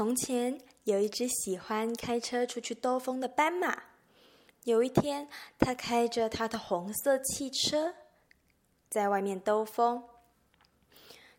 从前有一只喜欢开车出去兜风的斑马。有一天，他开着他的红色汽车在外面兜风。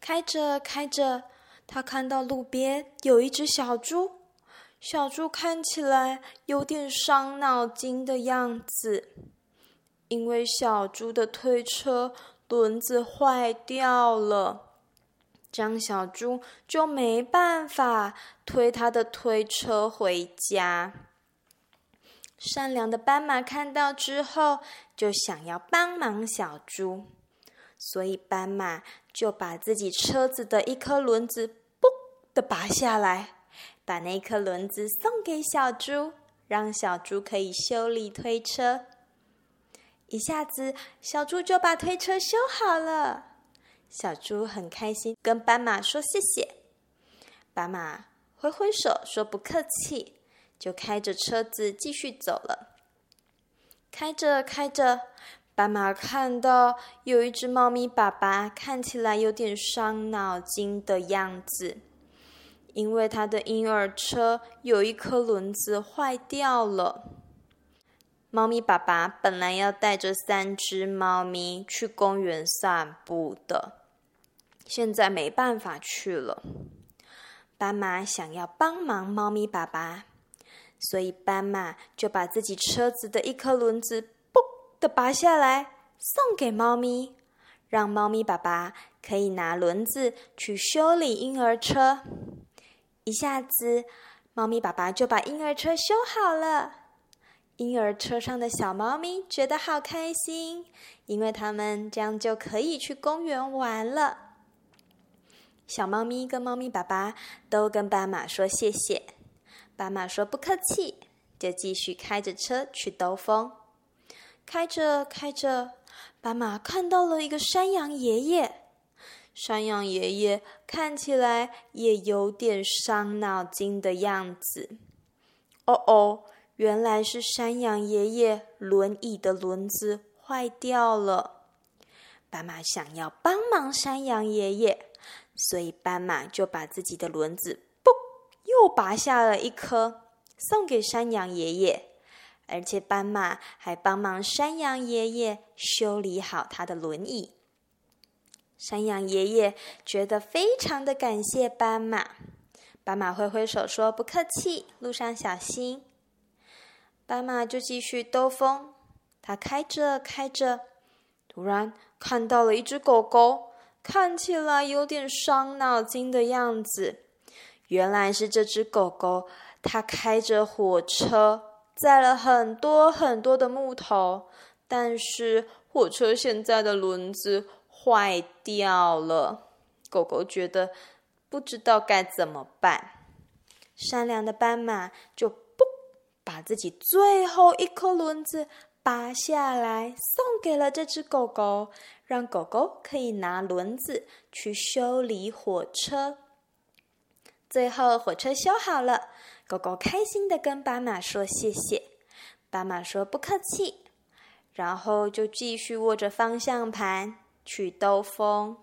开着开着，他看到路边有一只小猪。小猪看起来有点伤脑筋的样子，因为小猪的推车轮子坏掉了。张小猪就没办法推他的推车回家。善良的斑马看到之后，就想要帮忙小猪，所以斑马就把自己车子的一颗轮子“嘣”的拔下来，把那颗轮子送给小猪，让小猪可以修理推车。一下子，小猪就把推车修好了。小猪很开心，跟斑马说谢谢。斑马挥挥手说不客气，就开着车子继续走了。开着开着，斑马看到有一只猫咪爸爸，看起来有点伤脑筋的样子，因为他的婴儿车有一颗轮子坏掉了。猫咪爸爸本来要带着三只猫咪去公园散步的，现在没办法去了。斑马想要帮忙猫咪爸爸，所以斑马就把自己车子的一颗轮子“嘣”的拔下来，送给猫咪，让猫咪爸爸可以拿轮子去修理婴儿车。一下子，猫咪爸爸就把婴儿车修好了。婴儿车上的小猫咪觉得好开心，因为它们这样就可以去公园玩了。小猫咪跟猫咪爸爸都跟斑马说谢谢，斑马说不客气，就继续开着车去兜风。开着开着，斑马看到了一个山羊爷爷，山羊爷爷看起来也有点伤脑筋的样子。哦哦。原来是山羊爷爷轮椅的轮子坏掉了，斑马想要帮忙山羊爷爷，所以斑马就把自己的轮子“嘣”又拔下了一颗，送给山羊爷爷，而且斑马还帮忙山羊爷爷修理好他的轮椅。山羊爷爷觉得非常的感谢斑马，斑马挥挥手说：“不客气，路上小心。”斑马就继续兜风，它开着开着，突然看到了一只狗狗，看起来有点伤脑筋的样子。原来是这只狗狗，它开着火车载了很多很多的木头，但是火车现在的轮子坏掉了。狗狗觉得不知道该怎么办，善良的斑马就。把自己最后一颗轮子拔下来，送给了这只狗狗，让狗狗可以拿轮子去修理火车。最后，火车修好了，狗狗开心的跟斑马说谢谢，斑马说不客气，然后就继续握着方向盘去兜风。